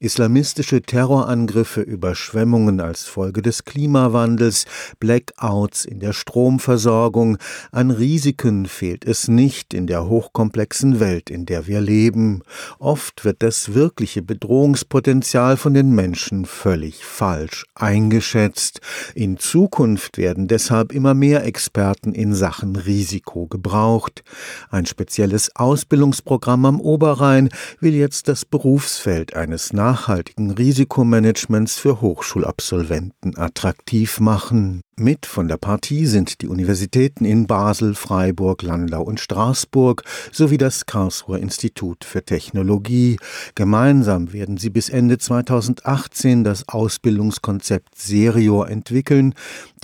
Islamistische Terrorangriffe, Überschwemmungen als Folge des Klimawandels, Blackouts in der Stromversorgung, an Risiken fehlt es nicht in der hochkomplexen Welt, in der wir leben. Oft wird das wirkliche Bedrohungspotenzial von den Menschen völlig falsch eingeschätzt. In Zukunft werden deshalb immer mehr Experten in Sachen Risiko gebraucht. Ein spezielles Ausbildungsprogramm am Oberrhein will jetzt das Berufsfeld eines nachhaltigen Risikomanagements für Hochschulabsolventen attraktiv machen. Mit von der Partie sind die Universitäten in Basel, Freiburg, Landau und Straßburg sowie das Karlsruher Institut für Technologie. Gemeinsam werden sie bis Ende 2018 das Ausbildungskonzept Serior entwickeln.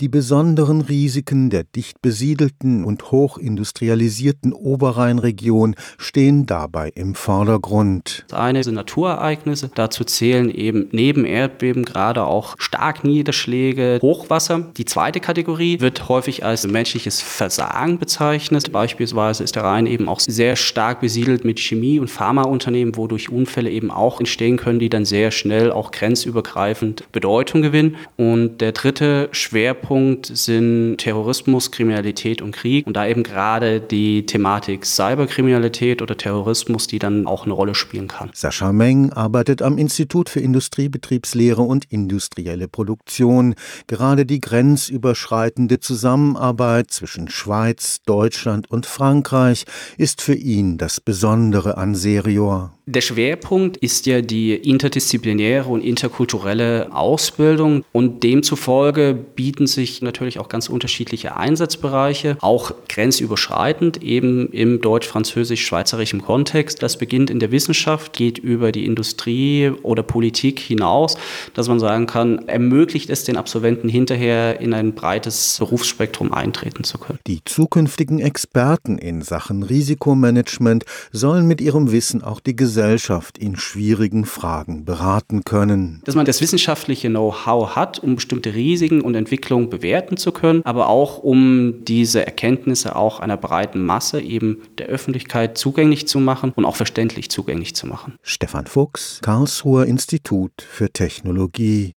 Die besonderen Risiken der dicht besiedelten und hochindustrialisierten Oberrheinregion stehen dabei im Vordergrund. Das eine sind Naturereignisse. Dazu zählen eben neben Erdbeben gerade auch Starkniederschläge, Hochwasser. Die zweite zweite Kategorie wird häufig als menschliches Versagen bezeichnet. Beispielsweise ist der Rhein eben auch sehr stark besiedelt mit Chemie- und Pharmaunternehmen, wodurch Unfälle eben auch entstehen können, die dann sehr schnell auch grenzübergreifend Bedeutung gewinnen. Und der dritte Schwerpunkt sind Terrorismus, Kriminalität und Krieg. Und da eben gerade die Thematik Cyberkriminalität oder Terrorismus, die dann auch eine Rolle spielen kann. Sascha Meng arbeitet am Institut für Industriebetriebslehre und industrielle Produktion. Gerade die Grenz grenzüberschreitende Zusammenarbeit zwischen Schweiz, Deutschland und Frankreich ist für ihn das Besondere an Serior. Der Schwerpunkt ist ja die interdisziplinäre und interkulturelle Ausbildung und demzufolge bieten sich natürlich auch ganz unterschiedliche Einsatzbereiche, auch grenzüberschreitend eben im deutsch-französisch-schweizerischen Kontext. Das beginnt in der Wissenschaft, geht über die Industrie oder Politik hinaus, dass man sagen kann, ermöglicht es den Absolventen hinterher in ein breites Berufsspektrum eintreten zu können. Die zukünftigen Experten in Sachen Risikomanagement sollen mit ihrem Wissen auch die Gesellschaft in schwierigen Fragen beraten können. Dass man das wissenschaftliche Know-how hat, um bestimmte Risiken und Entwicklungen bewerten zu können, aber auch um diese Erkenntnisse auch einer breiten Masse eben der Öffentlichkeit zugänglich zu machen und auch verständlich zugänglich zu machen. Stefan Fuchs, Karlsruher Institut für Technologie